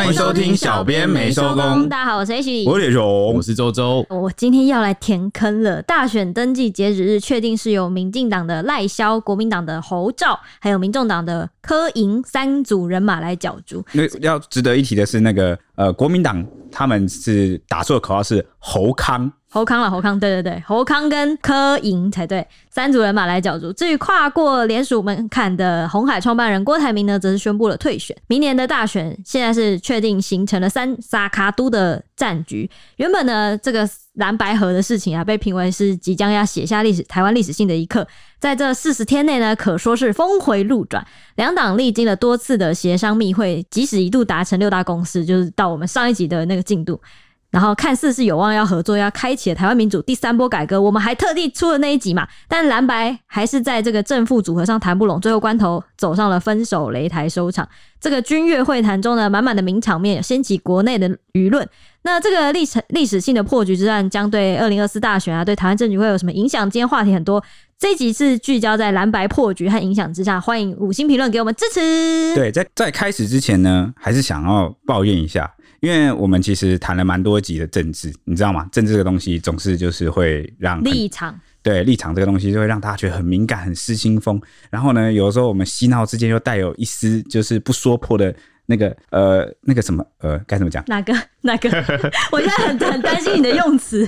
欢迎收听小编没收工。大家好，我是 H，我是李荣，我是周周。我今天要来填坑了。大选登记截止日确定是由民进党的赖萧、国民党的侯兆，还有民众党的柯银三组人马来角逐。那要值得一提的是，那个呃，国民党他们是打出的口号是侯康。侯康了，侯康，对对对，侯康跟柯银才对，三组人马来角逐。至于跨过联署门槛的红海创办人郭台铭呢，则是宣布了退选。明年的大选现在是确定形成了三沙卡都的战局。原本呢，这个蓝白河的事情啊，被评为是即将要写下历史台湾历史性的一刻。在这四十天内呢，可说是峰回路转。两党历经了多次的协商密会，即使一度达成六大共识，就是到我们上一集的那个进度。然后看似是有望要合作，要开启台湾民主第三波改革。我们还特地出了那一集嘛，但蓝白还是在这个正副组合上谈不拢，最后关头走上了分手擂台收场。这个君乐会谈中呢，满满的名场面，掀起国内的舆论。那这个历史历史性的破局之战，将对二零二四大选啊，对台湾政局会有什么影响？今天话题很多，这一集是聚焦在蓝白破局和影响之下。欢迎五星评论给我们支持。对，在在开始之前呢，还是想要抱怨一下。因为我们其实谈了蛮多集的政治，你知道吗？政治这个东西总是就是会让立场，对立场这个东西就会让大家觉得很敏感、很失心疯。然后呢，有的时候我们嬉闹之间又带有一丝就是不说破的那个呃那个什么呃该怎么讲？哪个哪个？我现在很很担心你的用词，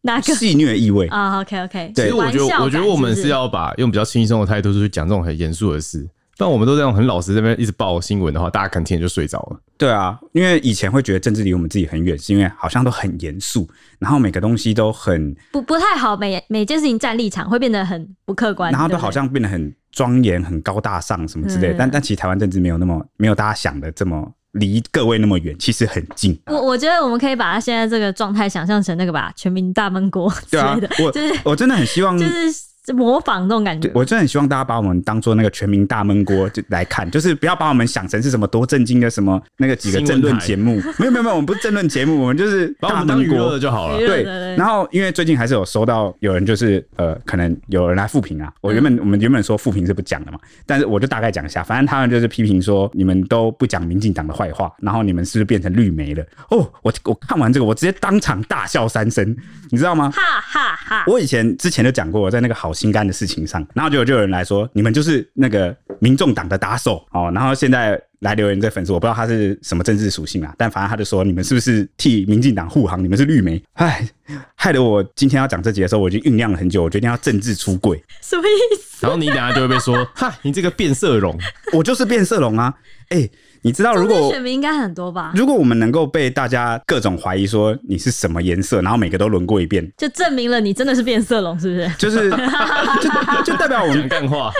哪个戏谑意味啊？OK OK，其实我觉得我觉得我们是要把用比较轻松的态度去讲这种很严肃的事。但我们都这样很老实，这边一直报新闻的话，大家可能听就睡着了。对啊，因为以前会觉得政治离我们自己很远，是因为好像都很严肃，然后每个东西都很不不太好，每每件事情站立场会变得很不客观，然后都好像变得很庄严、很高大上什么之类的。嗯、但但其实台湾政治没有那么没有大家想的这么离各位那么远，其实很近。我我觉得我们可以把它现在这个状态想象成那个吧，全民大闷锅之类的。对啊，我就是我真的很希望就是。模仿那种感觉，我真的很希望大家把我们当做那个全民大闷锅就来看，就是不要把我们想成是什么多震惊的什么那个几个政论节目。没有没有没有，我们不是政论节目，我们就是把我们当娱乐就好了。对，然后因为最近还是有收到有人就是呃，可能有人来复评啊。我原本我们原本说复评是不讲的嘛，但是我就大概讲一下，反正他们就是批评说你们都不讲民进党的坏话，然后你们是不是变成绿媒了？哦，我我看完这个，我直接当场大笑三声，你知道吗？哈哈哈！我以前之前就讲过，我在那个好心肝的事情上，然后就就有人来说，你们就是那个民众党的打手。哦，然后现在来留言这粉丝，我不知道他是什么政治属性啊，但反正他就说，你们是不是替民进党护航？你们是绿媒，哎，害得我今天要讲这集的时候，我已经酝酿了很久，我决定要政治出柜，什么意思？然后你等下就会被说，哈，你这个变色龙，我就是变色龙啊，哎、欸。你知道，如果选民应该很多吧？如果我们能够被大家各种怀疑说你是什么颜色，然后每个都轮过一遍，就证明了你真的是变色龙，是不是？就是就就代表我们干话。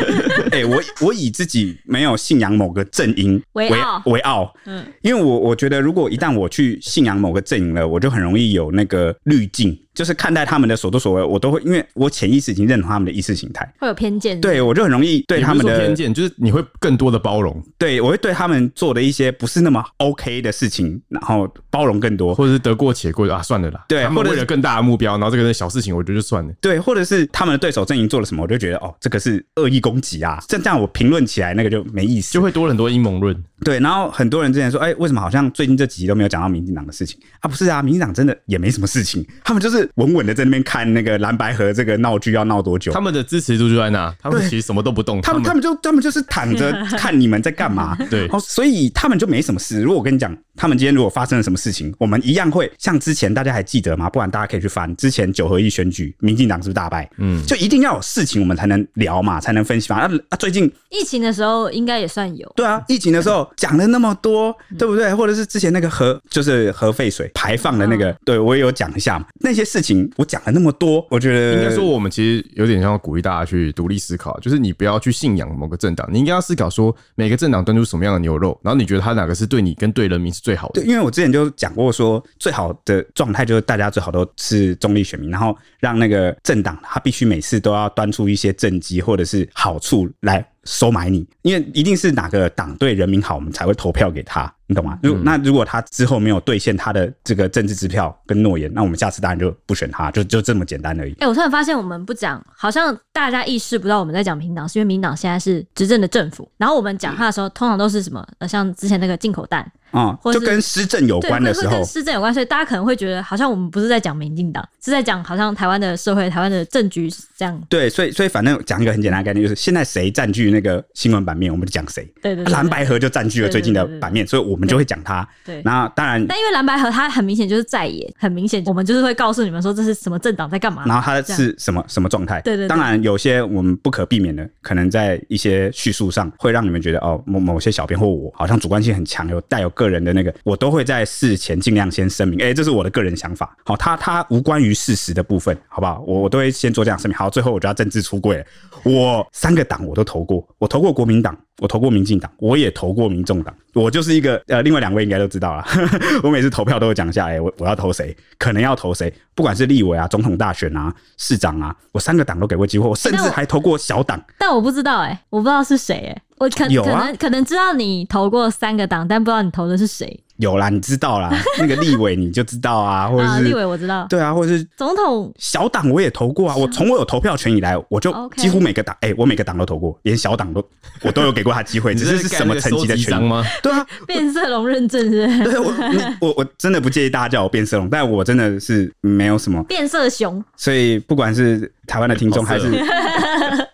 哎、欸，我我以自己没有信仰某个阵营为傲。为傲，嗯，因为我我觉得如果一旦我去信仰某个阵营了，我就很容易有那个滤镜。就是看待他们的所作所为，我都会，因为我潜意识已经认同他们的意识形态，会有偏见。对，我就很容易对他们的偏见，就是你会更多的包容。对，我会对他们做的一些不是那么 OK 的事情，然后包容更多，或者是得过且过啊，算了啦。对，或者为了更大的目标，然后这个小事情，我觉得就算了。对，或者是他们的对手阵营做了什么，我就觉得哦，这个是恶意攻击啊，这这样我评论起来那个就没意思，就会多了很多阴谋论。对，然后很多人之前说，哎，为什么好像最近这几集都没有讲到民进党的事情啊？不是啊，民进党真的也没什么事情，他们就是稳稳的在那边。看那个蓝白河这个闹剧要闹多久？他们的支持度就在那，他们其实什么都不动。他们他们就他们就是躺着 看你们在干嘛。对，哦所以他们就没什么事。如果我跟你讲，他们今天如果发生了什么事情，我们一样会像之前大家还记得吗？不然大家可以去翻之前九合一选举，民进党是不是大败？嗯，就一定要有事情我们才能聊嘛，才能分析嘛。啊啊，最近疫情的时候应该也算有。对啊，疫情的时候讲了那么多，对不对？或者是之前那个核就是核废水排放的那个，对我也有讲一下嘛。那些事情我讲了那么多，我觉得。应该说，我们其实有点像鼓励大家去独立思考，就是你不要去信仰某个政党，你应该要思考说，每个政党端出什么样的牛肉，然后你觉得他哪个是对你跟对人民是最好的？对，因为我之前就讲过说，最好的状态就是大家最好都是中立选民，然后让那个政党他必须每次都要端出一些政绩或者是好处来收买你，因为一定是哪个党对人民好，我们才会投票给他。你懂吗？如、嗯、那如果他之后没有兑现他的这个政治支票跟诺言，那我们下次当然就不选他，就就这么简单而已。哎、欸，我突然发现我们不讲，好像大家意识不到我们在讲民党，是因为民党现在是执政的政府，然后我们讲话的时候，通常都是什么？呃，像之前那个进口蛋。啊、嗯，就跟施政有关的时候，跟施政有关，所以大家可能会觉得，好像我们不是在讲民进党，是在讲好像台湾的社会、台湾的政局这样。对，所以所以反正讲一个很简单的概念，就是现在谁占据那个新闻版面，我们就讲谁。对对，对，蓝白河就占据了最近的版面，所以我们就会讲他。对，那当然，但因为蓝白河他很明显就是在野，很明显我们就是会告诉你们说这是什么政党在干嘛，然后他是什么什么状态。对，对对，当然有些我们不可避免的，可能在一些叙述上会让你们觉得哦，某某些小编或我好像主观性很强，有带有个人的那个我。都会在事前尽量先声明，哎、欸，这是我的个人想法，好，他他无关于事实的部分，好不好？我我都会先做这样声明。好，最后我就要政治出柜了，我三个党我都投过，我投过国民党，我投过民进党，我也投过民众党，我就是一个呃，另外两位应该都知道了，我每次投票都会讲一下，哎、欸，我我要投谁，可能要投谁，不管是立委啊、总统大选啊、市长啊，我三个党都给过机会，我甚至还投过小党、欸，但我不知道、欸，哎，我不知道是谁、欸，哎，我可有、啊、可能可能知道你投过三个党，但不知道你投的是谁。有啦，你知道啦，那个立委你就知道啊，或者是、啊、立委我知道，对啊，或者是总统。小党我也投过啊，我从我有投票权以来，我就几乎每个党，哎、欸，我每个党都投过，连小党都 我都有给过他机会，只是是什么层级的权吗？对啊，变色龙认证是，是？对，我我我真的不介意大家叫我变色龙，但我真的是没有什么。变色熊，所以不管是台湾的听众还是。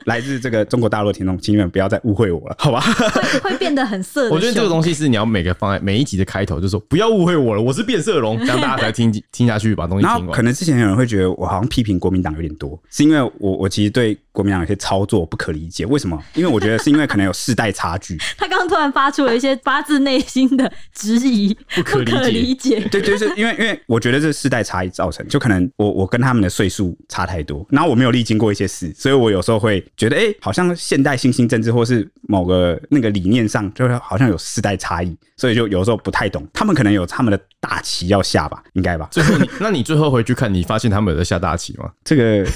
来自这个中国大陆的听众，请你们不要再误会我了，好吧？会会变得很色。我觉得这个东西是你要每个放在每一集的开头，就说不要误会我了，我是变色龙，这样大家才听听下去，把东西听完。可能之前有人会觉得我好像批评国民党有点多，是因为我我其实对。国民党有些操作不可理解，为什么？因为我觉得是因为可能有世代差距。他刚刚突然发出了一些发自内心的质疑，不可理解。对，就是因为因为我觉得这世代差异造成，就可能我我跟他们的岁数差太多，然后我没有历经过一些事，所以我有时候会觉得，哎、欸，好像现代新兴政治或是某个那个理念上，就是好像有世代差异，所以就有时候不太懂。他们可能有他们的大旗要下吧，应该吧？最后你，那你最后回去看，你发现他们有在下大旗吗？这个。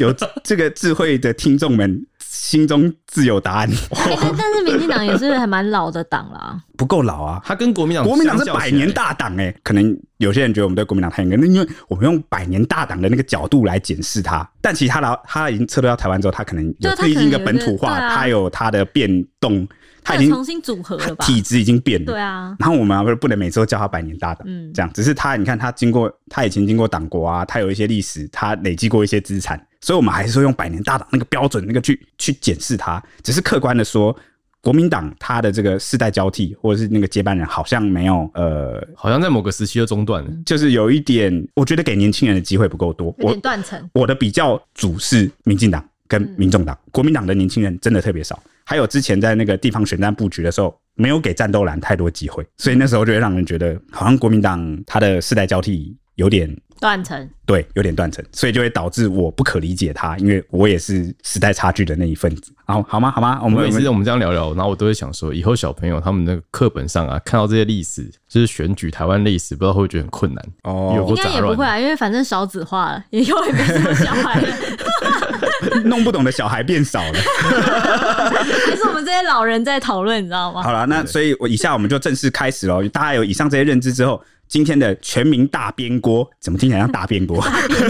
有 这个智慧的听众们心中自有答案。欸、但是民进党也是还蛮老的党啦，不够老啊！他跟国民党，国民党是百年大党哎、欸，可能有些人觉得我们对国民党太严格，那因为我们用百年大党的那个角度来检视他，但其实他老他已经撤退到台湾之后，他可能有自己一个本土化，他有他的变动。他已经重新组合了吧？体质已经变了。对啊。然后我们不是不能每次都叫他百年大党，嗯，这样。只是他，你看他经过，他以前经过党国啊，他有一些历史，他累积过一些资产，所以我们还是说用百年大党那个标准，那个去去检视他。只是客观的说，国民党他的这个世代交替，或者是那个接班人，好像没有，呃，好像在某个时期就中断了，就是有一点，我觉得给年轻人的机会不够多，有点断层。我的比较主是民进党跟民众党，国民党的年轻人真的特别少。还有之前在那个地方选战布局的时候，没有给战斗蓝太多机会，所以那时候就会让人觉得好像国民党他的世代交替有点断层，对，有点断层，所以就会导致我不可理解他，因为我也是时代差距的那一份子。好，好吗？好吗？我们每次我们这样聊聊，然后我都会想说，以后小朋友他们那个课本上啊，看到这些历史，就是选举台湾历史，不知道会不会觉得很困难哦？应该也不会啊，因为反正少子化了，以后也没什么小孩了。弄不懂的小孩变少了，还是我们这些老人在讨论，你知道吗？好了，那所以，我以下我们就正式开始喽。大家有以上这些认知之后，今天的全民大边锅，怎么听起来像大边锅？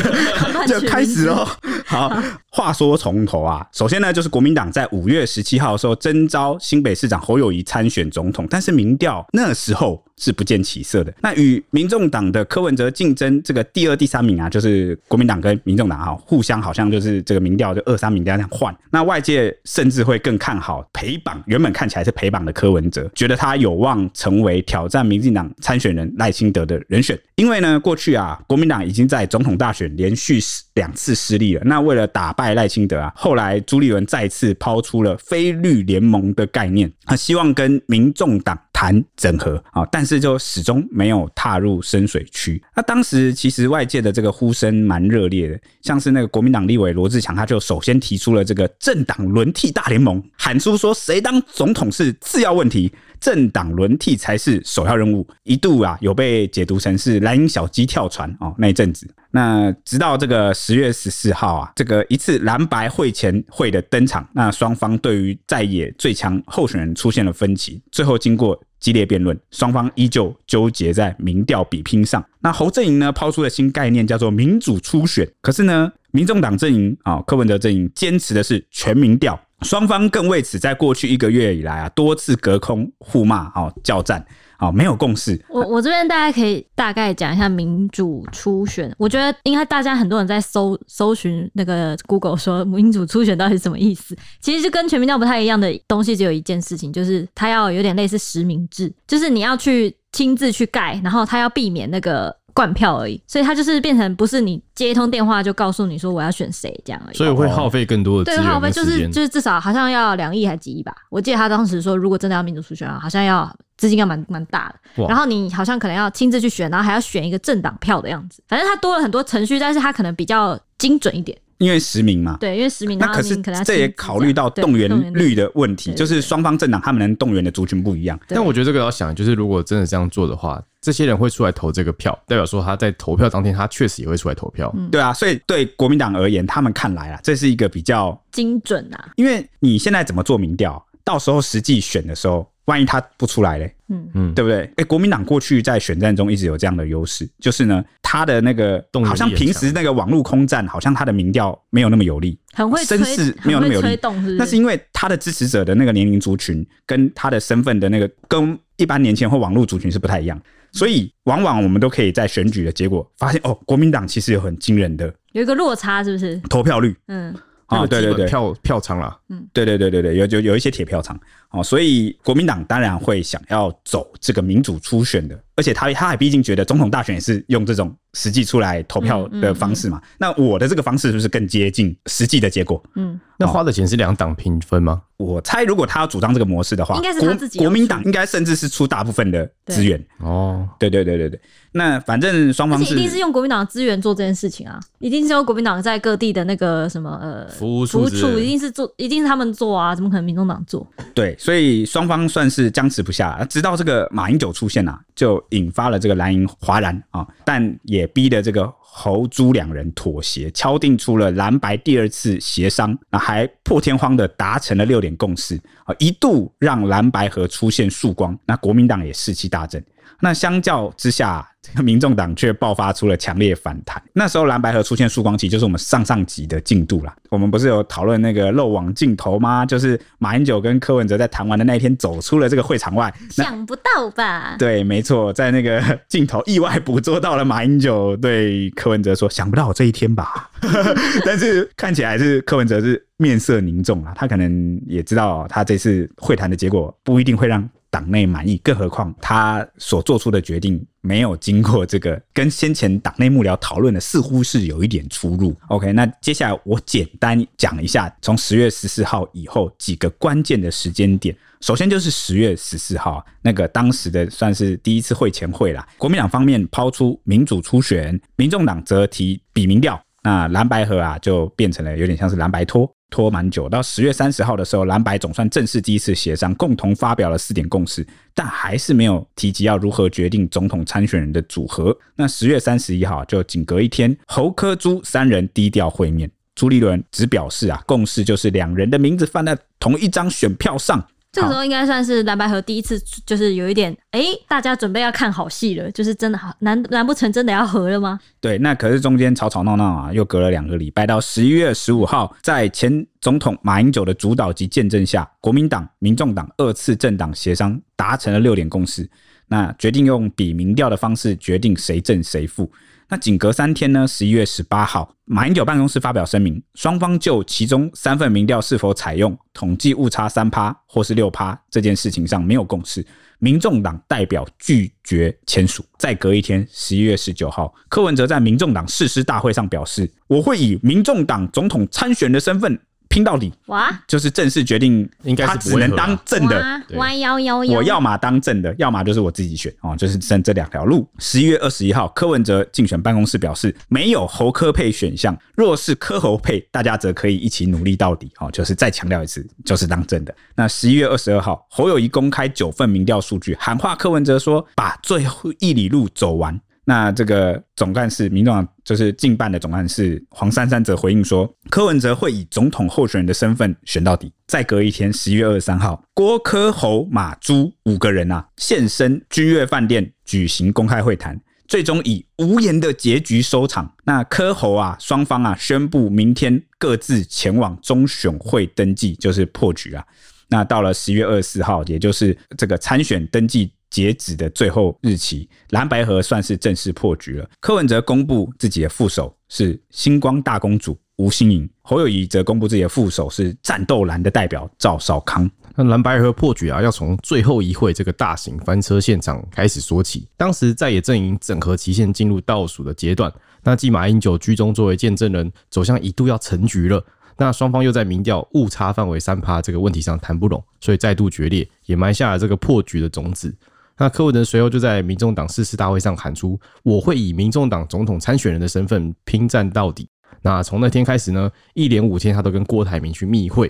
就开始喽。好，话说从头啊，首先呢，就是国民党在五月十七号的时候征召新北市长侯友谊参选总统，但是民调那时候。是不见起色的。那与民众党的柯文哲竞争这个第二、第三名啊，就是国民党跟民众党哈，互相好像就是这个民调就二三名这样换。那外界甚至会更看好陪绑，原本看起来是陪绑的柯文哲，觉得他有望成为挑战民进党参选人赖清德的人选。因为呢，过去啊，国民党已经在总统大选连续两次失利了。那为了打败赖清德啊，后来朱立伦再次抛出了非绿联盟的概念，他希望跟民众党。谈整合啊，但是就始终没有踏入深水区。那当时其实外界的这个呼声蛮热烈的，像是那个国民党立委罗志强，他就首先提出了这个政党轮替大联盟，喊出说谁当总统是次要问题。政党轮替才是首要任务，一度啊有被解读成是蓝营小鸡跳船哦，那一阵子。那直到这个十月十四号啊，这个一次蓝白会前会的登场，那双方对于在野最强候选人出现了分歧，最后经过激烈辩论，双方依旧纠结在民调比拼上。那侯阵营呢，抛出了新概念，叫做民主初选。可是呢，民众党阵营啊，柯文哲阵营坚持的是全民调。双方更为此在过去一个月以来啊，多次隔空互骂啊，叫战。好，没有共识。我我这边大家可以大概讲一下民主初选。我觉得应该大家很多人在搜搜寻那个 Google 说民主初选到底是什么意思？其实就跟全民调不太一样的东西，只有一件事情，就是它要有点类似实名制，就是你要去亲自去盖，然后它要避免那个灌票而已。所以它就是变成不是你接一通电话就告诉你说我要选谁这样而已。所以会耗费更多的。对，耗费就是就是至少好像要两亿还几亿吧？我记得他当时说，如果真的要民主初选啊，好像要。资金要蛮蛮大的，然后你好像可能要亲自去选，然后还要选一个政党票的样子，反正他多了很多程序，但是他可能比较精准一点，因为实名嘛。对，因为实名。那可是这也考虑到动员率的问题，就是双方政党他们能动员的族群不一样。但我觉得这个要想，就是如果真的这样做的话，这些人会出来投这个票，代表说他在投票当天，他确实也会出来投票。对啊，所以对国民党而言，他们看来啊，这是一个比较精准啊，因为你现在怎么做民调，到时候实际选的时候。万一他不出来嘞，嗯。嗯，对不对？哎、欸，国民党过去在选战中一直有这样的优势，就是呢，他的那个好像平时那个网络空战，好像他的民调没有那么有利，很会声势没有那么有利。那是因为他的支持者的那个年龄族群跟他的身份的那个跟一般年轻人或网络族群是不太一样，所以往往我们都可以在选举的结果发现，哦，国民党其实有很惊人的有一个落差，是不是？投票率，嗯。哦，对对对，票票仓啦，嗯，对对对对对，有有有一些铁票仓，哦，所以国民党当然会想要走这个民主初选的，而且他他还毕竟觉得总统大选也是用这种实际出来投票的方式嘛，那我的这个方式是不是更接近实际的结果？嗯，那花的钱是两党平分吗？我猜，如果他要主张这个模式的话，应该是他自己。国民党应该甚至是出大部分的资源哦。对对对对对，那反正双方是一定是用国民党的资源做这件事情啊，一定是用国民党在各地的那个什么呃服务服务处，一定是做，一定是他们做啊，怎么可能民众党做？对，所以双方算是僵持不下，直到这个马英九出现啊，就引发了这个蓝营哗然啊，但也逼得这个。侯朱两人妥协，敲定出了蓝白第二次协商，那还破天荒的达成了六点共识啊，一度让蓝白河出现曙光，那国民党也士气大振。那相较之下，这个民众党却爆发出了强烈反弹。那时候蓝白河出现曙光期，就是我们上上集的进度啦。我们不是有讨论那个漏网镜头吗？就是马英九跟柯文哲在谈完的那一天，走出了这个会场外。想不到吧？对，没错，在那个镜头意外捕捉到了马英九对柯文哲说：“想不到这一天吧？” 但是看起来是柯文哲是面色凝重啊，他可能也知道他这次会谈的结果不一定会让。党内满意，更何况他所做出的决定没有经过这个跟先前党内幕僚讨论的，似乎是有一点出入。OK，那接下来我简单讲一下，从十月十四号以后几个关键的时间点。首先就是十月十四号，那个当时的算是第一次会前会啦。国民党方面抛出民主初选，民众党则提比民调，那蓝白合啊就变成了有点像是蓝白拖。拖蛮久，到十月三十号的时候，蓝白总算正式第一次协商，共同发表了四点共识，但还是没有提及要如何决定总统参选人的组合。那十月三十一号，就仅隔一天，侯科朱三人低调会面，朱立伦只表示啊，共识就是两人的名字放在同一张选票上。这个时候应该算是蓝白合第一次，就是有一点，哎，大家准备要看好戏了，就是真的好，难难不成真的要合了吗？对，那可是中间吵吵闹闹啊，又隔了两个礼拜，到十一月十五号，在前总统马英九的主导及见证下，国民党、民众党二次政党协商达成了六点共识，那决定用比民调的方式决定谁胜谁负。那仅隔三天呢，十一月十八号，马英九办公室发表声明，双方就其中三份民调是否采用统计误差三趴或是六趴这件事情上没有共识，民众党代表拒绝签署。再隔一天，十一月十九号，柯文哲在民众党誓师大会上表示，我会以民众党总统参选的身份。拼到底哇！就是正式决定，应该是只能当正的。弯腰腰，我要么当正的，要么就是我自己选哦，就是剩这两条路。十一月二十一号，柯文哲竞选办公室表示，没有侯科配选项，若是柯侯配，大家则可以一起努力到底哦。就是再强调一次，就是当正的。那十一月二十二号，侯友谊公开九份民调数据，喊话柯文哲说，把最后一里路走完。那这个总干事，民众党就是竞办的总干事黄珊珊则回应说，柯文哲会以总统候选人的身份选到底。再隔一天，十一月二十三号，郭柯侯马朱五个人啊现身君悦饭店举行公开会谈，最终以无言的结局收场。那柯侯啊双方啊宣布明天各自前往中选会登记，就是破局啊。那到了十一月二十四号，也就是这个参选登记截止的最后日期，蓝白河算是正式破局了。柯文哲公布自己的副手是星光大公主。吴欣盈，侯友宜则公布自己的副手是战斗蓝的代表赵少康。那蓝白河破局啊，要从最后一会这个大型翻车现场开始说起。当时在野阵营整合期限进入倒数的阶段，那继马英九居中作为见证人，走向一度要成局了。那双方又在民调误差范围三趴这个问题上谈不拢，所以再度决裂，也埋下了这个破局的种子。那柯文哲随后就在民众党誓师大会上喊出：“我会以民众党总统参选人的身份拼战到底。”那从那天开始呢，一连五天他都跟郭台铭去密会，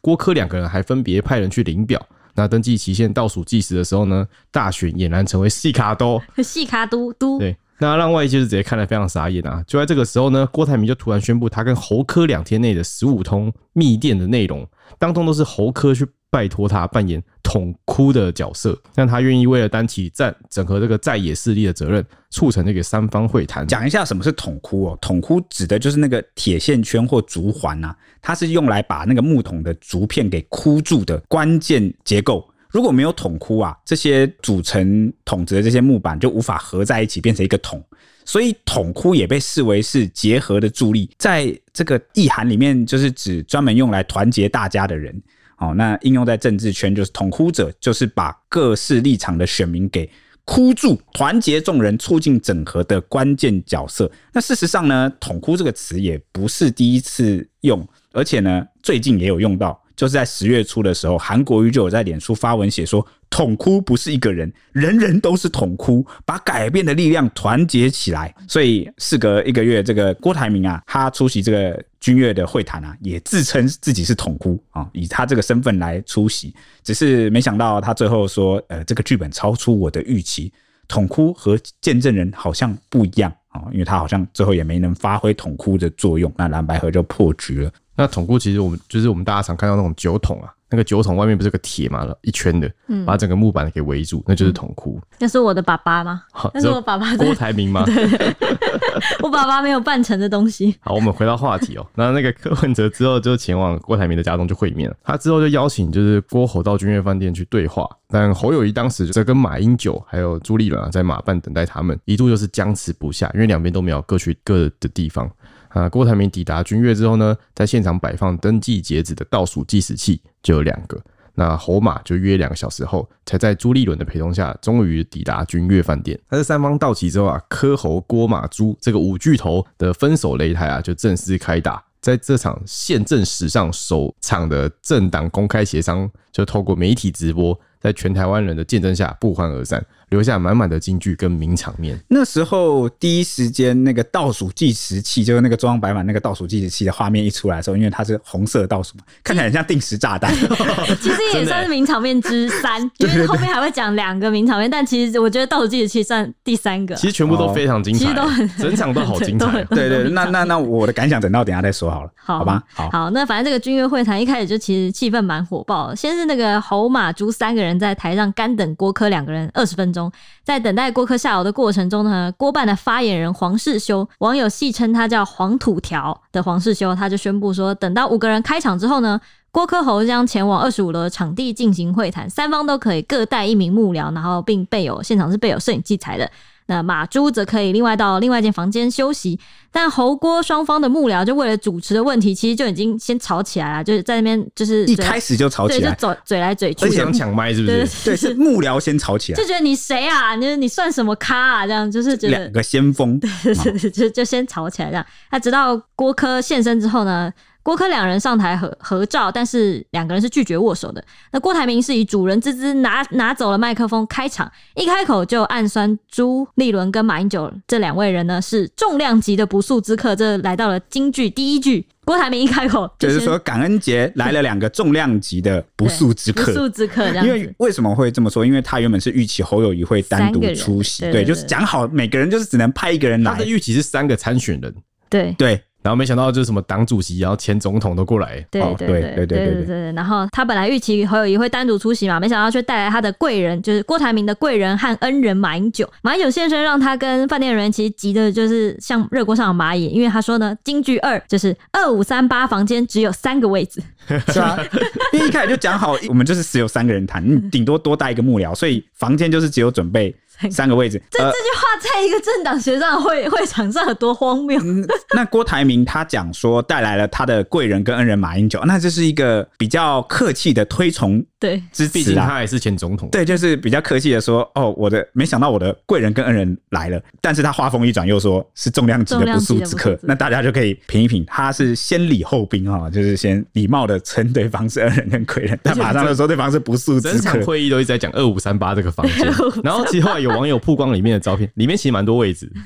郭柯两个人还分别派人去领表。那登记期限倒数计时的时候呢，大选俨然成为细卡都，细卡都都。对，那让外界是直接看得非常傻眼啊！就在这个时候呢，郭台铭就突然宣布，他跟侯科两天内的十五通密电的内容，当中都是侯科去。拜托他扮演统哭的角色，让他愿意为了担起战整合这个在野势力的责任，促成这个三方会谈。讲一下什么是统哭哦？统哭指的就是那个铁线圈或竹环呐，它是用来把那个木桶的竹片给箍住的关键结构。如果没有统哭啊，这些组成桶子的这些木板就无法合在一起变成一个桶，所以统哭也被视为是结合的助力。在这个意涵里面，就是指专门用来团结大家的人。哦，那应用在政治圈就是统哭者，就是把各式立场的选民给哭住，团结众人，促进整合的关键角色。那事实上呢，统哭这个词也不是第一次用，而且呢，最近也有用到。就是在十月初的时候，韩国瑜就有在脸书发文写说：“统哭不是一个人，人人都是统哭，把改变的力量团结起来。”所以事隔一个月，这个郭台铭啊，他出席这个君乐的会谈啊，也自称自己是统哭啊，以他这个身份来出席。只是没想到他最后说：“呃，这个剧本超出我的预期，统哭和见证人好像不一样啊，因为他好像最后也没能发挥统哭的作用，那蓝白河就破局了。”那统哭其实我们就是我们大家常看到那种酒桶啊，那个酒桶外面不是有个铁嘛，一圈的，把整个木板给围住，那就是桶哭。那是我的爸爸吗？那是我爸爸郭台铭吗？对，我爸爸没有办成的东西。好，我们回到话题哦。那那个柯文哲之后就前往郭台铭的家中去会面了，他之后就邀请就是郭侯到君悦饭店去对话，但侯友谊当时在跟马英九还有朱立伦啊在马办等待他们，一度就是僵持不下，因为两边都没有各去各的地方。啊，郭台铭抵达君悦之后呢，在现场摆放登记截止的倒数计时器，就有两个。那侯马就约两个小时后，才在朱立伦的陪同下，终于抵达君悦饭店。那这三方到齐之后啊，柯侯郭马朱这个五巨头的分手擂台啊，就正式开打。在这场宪政史上首场的政党公开协商，就透过媒体直播。在全台湾人的见证下不欢而散，留下满满的金句跟名场面。那时候第一时间那个倒数计时器，就是那个中央摆满那个倒数计时器的画面一出来的时候，因为它是红色倒数嘛，看起来很像定时炸弹。其实也算是名场面之三，因为后面还会讲两个名场面，但其实我觉得倒数计时器算第三个。其实全部都非常精彩，其实都很整场都好精彩。对对，那那那我的感想等到等下再说好了，好吧？好，好，那反正这个君悦会谈一开始就其实气氛蛮火爆，先是那个侯马珠三个人在台上干等郭柯两个人二十分钟，中在等待郭柯下楼的过程中呢，郭办的发言人黄世修，网友戏称他叫黄土条的黄世修，他就宣布说，等到五个人开场之后呢，郭柯侯将前往二十五楼场地进行会谈，三方都可以各带一名幕僚，然后并备有现场是备有摄影器材的。那马朱则可以另外到另外一间房间休息，但侯郭双方的幕僚就为了主持的问题，其实就已经先吵起来了，就是在那边就是一开始就吵起来，就嘴嘴来嘴去，想抢麦是不是？对，对，是幕僚先吵起来，就觉得你谁啊？你你算什么咖啊？这样就是觉得两个先锋，对对对，就就先吵起来这样。那直到郭柯现身之后呢？郭柯两人上台合合照，但是两个人是拒绝握手的。那郭台铭是以主人之姿拿拿走了麦克风开场，一开口就暗酸朱立伦跟马英九这两位人呢是重量级的不速之客。这来到了京剧第一句，郭台铭一开口 就，就是说感恩节来了两个重量级的不速之客，不速之客。因为为什么会这么说？因为他原本是预期侯友谊会单独出席，对，就是讲好每个人就是只能派一个人来。他的预期是三个参选人，对对。然后没想到就是什么党主席，然后前总统都过来。对对对对对对对。然后他本来预期侯友谊会单独出席嘛，没想到却带来他的贵人，就是郭台铭的贵人和恩人马英九。马英九先生让他跟饭店人员其实急的就是像热锅上的蚂蚁，因为他说呢，京剧二就是二五三八房间只有三个位置。是啊，因为一开始就讲好，我们就是只有三个人谈，你顶多多带一个幕僚，所以房间就是只有准备。三个位置，这这句话在一个政党学上会 会场上有多荒谬？嗯，那郭台铭他讲说带来了他的贵人跟恩人马英九，那这是一个比较客气的推崇，对，支持毕竟他也是前总统，对，就是比较客气的说，哦，我的没想到我的贵人跟恩人来了，但是他话锋一转又说是重量级的不速之客，那大家就可以品一品，他是先礼后兵啊，就是先礼貌的称对方是恩人跟贵人，但马上就说对方是不速之客。整场会议都一直在讲二五三八这个房间，然后其实后来有网友曝光里面的照片，里面其实蛮多位置。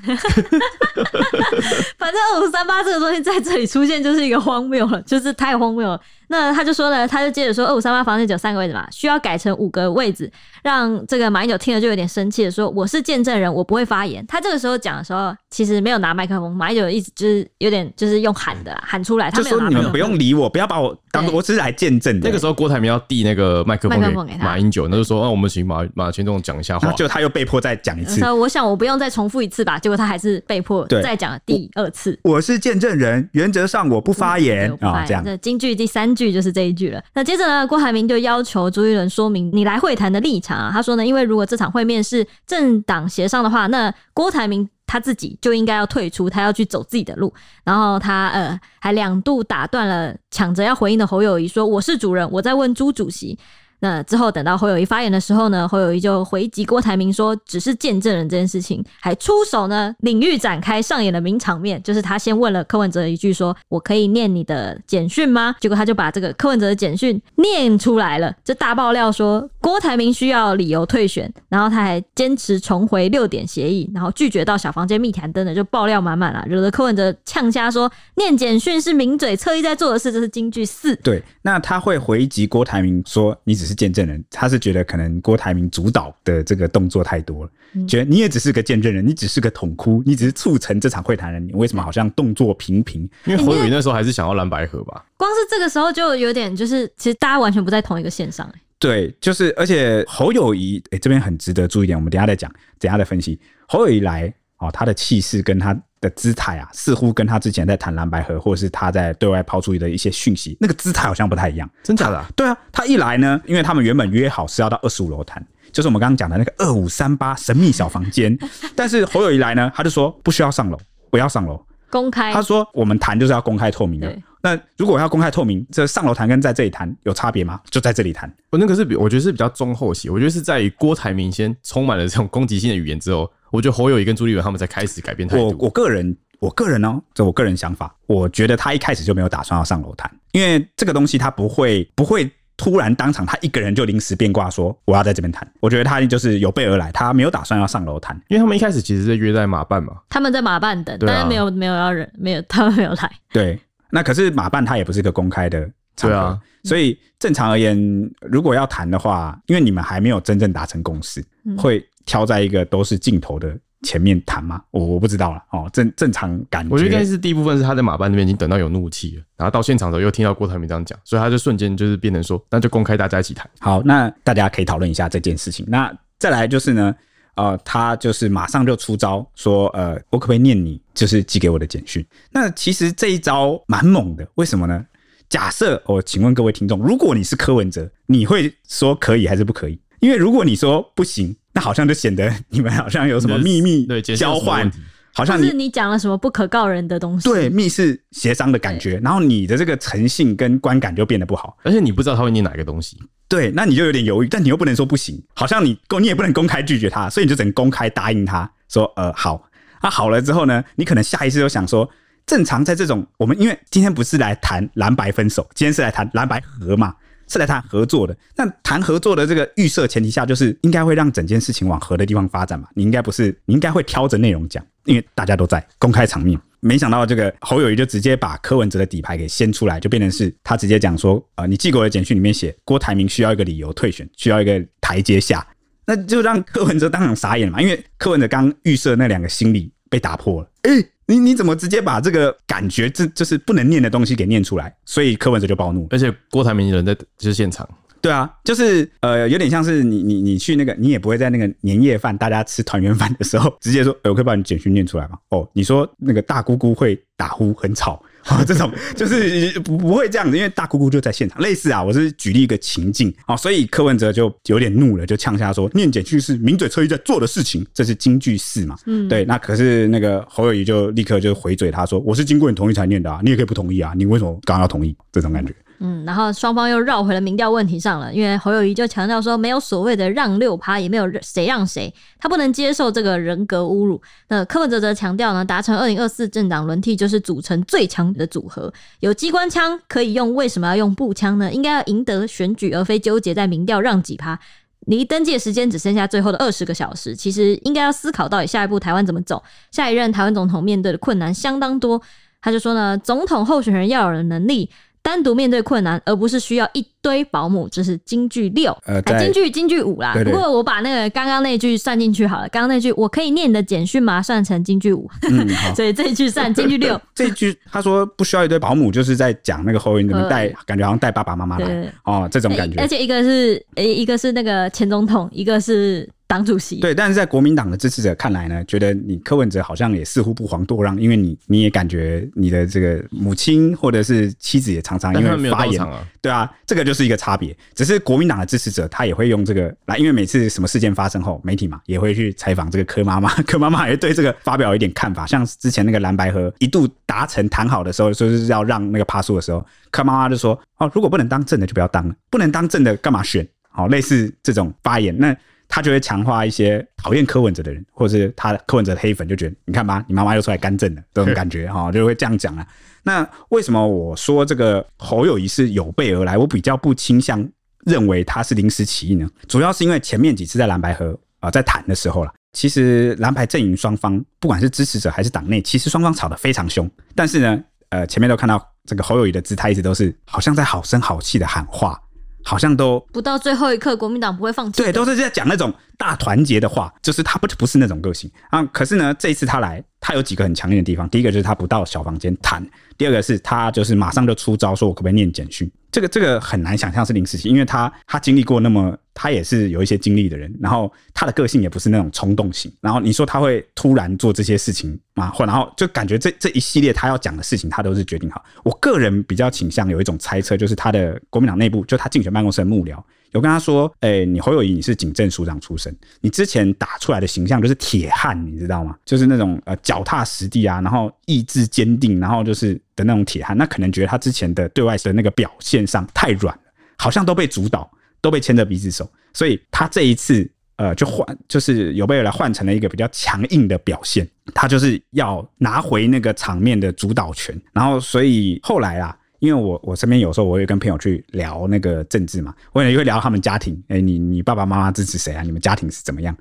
反正二五三八这个东西在这里出现就是一个荒谬了，就是太荒谬了。那他就说呢，他就接着说，二五三八房间只有三个位置嘛，需要改成五个位置，让这个马英九听了就有点生气的说：“我是见证人，我不会发言。”他这个时候讲的时候，其实没有拿麦克风，马英九一直就是有点就是用喊的啦，喊出来，他没有拿麦克风。就说你们不用理我，不要把我当做我只是来见证的。那个时候郭台铭要递那个麦克风给马英九，那就说：“那我们请马马前总统讲一下话。”就他又被迫再讲一次。我想我不用再重复一次吧，结果他还是被迫再讲第二次。我，我是见证人，原则上我不发言啊。这样，这金句第三句就是这一句了。那接着呢，郭台铭就要求朱一伦说明你来会谈的立场啊。他说呢，因为如果这场会面是政党协商的话，那郭台铭他自己就应该要退出，他要去走自己的路。然后他呃还两度打断了抢着要回应的侯友谊，说我是主人，我在问朱主席。那之后，等到侯友谊发言的时候呢，侯友谊就回击郭台铭说，只是见证人这件事情，还出手呢，领域展开上演了名场面，就是他先问了柯文哲一句说，我可以念你的简讯吗？结果他就把这个柯文哲的简讯念出来了，就大爆料说郭台铭需要理由退选，然后他还坚持重回六点协议，然后拒绝到小房间密谈等等，就爆料满满了，惹得柯文哲呛瞎说念简讯是名嘴特意在做的事，这是京剧四。对，那他会回击郭台铭说你只是。是见证人，他是觉得可能郭台铭主导的这个动作太多了，嗯、觉得你也只是个见证人，你只是个统哭，你只是促成这场会谈的你，为什么好像动作频频？因为侯友宜那时候还是想要蓝白合吧？光是这个时候就有点，就是其实大家完全不在同一个线上。对，就是而且侯友宜，哎，这边很值得注意点，我们等一下再讲，等一下再分析侯友宜来哦，他的气势跟他。的姿态啊，似乎跟他之前在谈蓝白合，或者是他在对外抛出的一些讯息，那个姿态好像不太一样。真假的啊？对啊，他一来呢，因为他们原本约好是要到二十五楼谈，就是我们刚刚讲的那个二五三八神秘小房间。但是侯友一来呢，他就说不需要上楼，不要上楼，公开。他说我们谈就是要公开透明的。那如果要公开透明，这上楼谈跟在这里谈有差别吗？就在这里谈。我那个是比，我觉得是比较中后期，我觉得是在于郭台铭先充满了这种攻击性的语言之后，我觉得侯友谊跟朱立伦他们才开始改变态度。我我个人。我个人呢、喔，这我个人想法，我觉得他一开始就没有打算要上楼谈，因为这个东西他不会不会突然当场他一个人就临时变卦说我要在这边谈。我觉得他就是有备而来，他没有打算要上楼谈，因为他们一开始其实是约在马办嘛，他们在马办等，但是没有没有要人，没有他们没有来。对，那可是马办他也不是一个公开的场合，啊、所以正常而言，如果要谈的话，因为你们还没有真正达成共识，会挑在一个都是镜头的。前面谈吗？我我不知道了哦。正正常感觉，我觉得应该是第一部分是他在马办那边已经等到有怒气了，然后到现场的时候又听到郭台铭这样讲，所以他就瞬间就是变成说，那就公开大家一起谈。好，那大家可以讨论一下这件事情。那再来就是呢，呃，他就是马上就出招说，呃，我可不可以念你就是寄给我的简讯？那其实这一招蛮猛的，为什么呢？假设我请问各位听众，如果你是柯文哲，你会说可以还是不可以？因为如果你说不行。那好像就显得 你们好像有什么秘密交换，好像是你讲了什么不可告人的东西，对，密室协商的感觉，然后你的这个诚信跟观感就变得不好，而且你不知道他会念哪个东西，对，那你就有点犹豫，但你又不能说不行，好像你公你也不能公开拒绝他，所以你就只能公开答应他说，呃，好，那、啊、好了之后呢，你可能下意识就想说，正常在这种我们因为今天不是来谈蓝白分手，今天是来谈蓝白合嘛。是来谈合作的，那谈合作的这个预设前提下，就是应该会让整件事情往合的地方发展嘛。你应该不是，你应该会挑着内容讲，因为大家都在公开场面。没想到这个侯友宜就直接把柯文哲的底牌给掀出来，就变成是他直接讲说，呃，你寄给我的简讯里面写郭台铭需要一个理由退选，需要一个台阶下，那就让柯文哲当场傻眼了嘛。因为柯文哲刚预设那两个心理被打破了，诶、你你怎么直接把这个感觉这就是不能念的东西给念出来？所以柯文哲就暴怒，而且郭台铭人在就是现场。对啊，就是呃，有点像是你你你去那个，你也不会在那个年夜饭大家吃团圆饭的时候，直接说，欸、我可以把你简讯念出来吗？哦，你说那个大姑姑会打呼很吵啊，这种就是不不会这样子，因为大姑姑就在现场。类似啊，我是举例一个情境啊，所以柯文哲就有点怒了，就呛下说，念简去是名嘴侧翼在做的事情，这是京剧四嘛。嗯，对，那可是那个侯友谊就立刻就回嘴，他说，我是经过你同意才念的啊，你也可以不同意啊，你为什么刚刚要同意？这种感觉。嗯，嗯然后双方又绕回了民调问题上了，因为侯友宜就强调说，没有所谓的让六趴，也没有谁让谁，他不能接受这个人格侮辱。那柯文哲则强调呢，达成二零二四政党轮替就是组成最强的组合，有机关枪可以用，为什么要用步枪呢？应该要赢得选举，而非纠结在民调让几趴。离登记的时间只剩下最后的二十个小时，其实应该要思考到底下一步台湾怎么走，下一任台湾总统面对的困难相当多。他就说呢，总统候选人要有能力。单独面对困难，而不是需要一堆保姆，这是京剧六，呃，金句金句五啦。不过我把那个刚刚那句算进去好了，刚刚那句我可以念你的简讯吗？算成京剧五，嗯，所以这一句算京剧六。这一句他说不需要一堆保姆，就是在讲那个后裔怎么带，感觉好像带爸爸妈妈来哦，这种感觉。而且一个是诶，一个是那个前总统，一个是。党主席对，但是在国民党的支持者看来呢，觉得你柯文哲好像也似乎不遑多让，因为你你也感觉你的这个母亲或者是妻子也常常因为发言，啊对啊，这个就是一个差别。只是国民党的支持者他也会用这个来，因为每次什么事件发生后，媒体嘛也会去采访这个柯妈妈，柯妈妈也对这个发表一点看法。像之前那个蓝白河一度达成谈好的时候，说是要让那个帕数的时候，柯妈妈就说：“哦，如果不能当正的就不要当了，不能当正的干嘛选？”好，类似这种发言那。他就会强化一些讨厌柯文哲的人，或者是他柯文哲的黑粉，就觉得你看吧，你妈妈又出来干政了，这种感觉哈，就会这样讲啊。那为什么我说这个侯友谊是有备而来？我比较不倾向认为他是临时起意呢？主要是因为前面几次在蓝白河啊在谈的时候了，其实蓝白阵营双方不管是支持者还是党内，其实双方吵得非常凶。但是呢，呃，前面都看到这个侯友宜的姿态一直都是好像在好声好气的喊话。好像都不到最后一刻，国民党不会放弃。对，都是在讲那种大团结的话，就是他不不是那种个性啊。可是呢，这一次他来，他有几个很强烈的地方。第一个就是他不到小房间谈，第二个是他就是马上就出招，说我可不可以念简讯。这个这个很难想象是临时性，因为他他经历过那么，他也是有一些经历的人，然后他的个性也不是那种冲动型，然后你说他会突然做这些事情吗？或然后就感觉这这一系列他要讲的事情，他都是决定好。我个人比较倾向有一种猜测，就是他的国民党内部，就他竞选办公室的幕僚。有跟他说，诶、欸，你侯友宜，你是警政署长出身，你之前打出来的形象就是铁汉，你知道吗？就是那种呃脚踏实地啊，然后意志坚定，然后就是的那种铁汉。那可能觉得他之前的对外的那个表现上太软了，好像都被主导，都被牵着鼻子走。所以他这一次呃就换，就是有备而来换成了一个比较强硬的表现，他就是要拿回那个场面的主导权。然后所以后来啊。因为我我身边有时候我会跟朋友去聊那个政治嘛，我也会聊他们家庭，哎，你你爸爸妈妈支持谁啊？你们家庭是怎么样？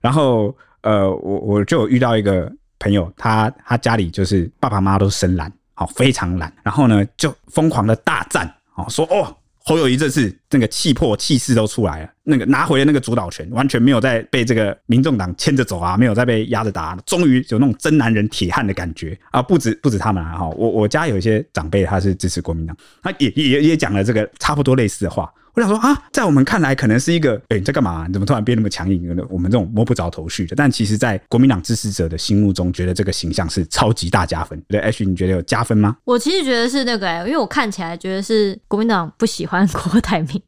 然后呃，我我就遇到一个朋友，他他家里就是爸爸妈妈都是深蓝，好非常蓝，然后呢就疯狂的大赞，哦说哦。侯友谊这次那个气魄气势都出来了，那个拿回了那个主导权，完全没有再被这个民众党牵着走啊，没有再被压着打，终于有那种真男人铁汉的感觉啊！不止 不止他们啊，哈，我我家有一些长辈他是支持国民党，他也也也讲了这个差不多类似的话。我想说啊，在我们看来可能是一个，哎、欸，你在干嘛？你怎么突然变那么强硬？我们这种摸不着头绪的。但其实，在国民党支持者的心目中，觉得这个形象是超级大加分。对，H，你觉得有加分吗？我其实觉得是那个、欸，因为我看起来觉得是国民党不喜欢郭台铭。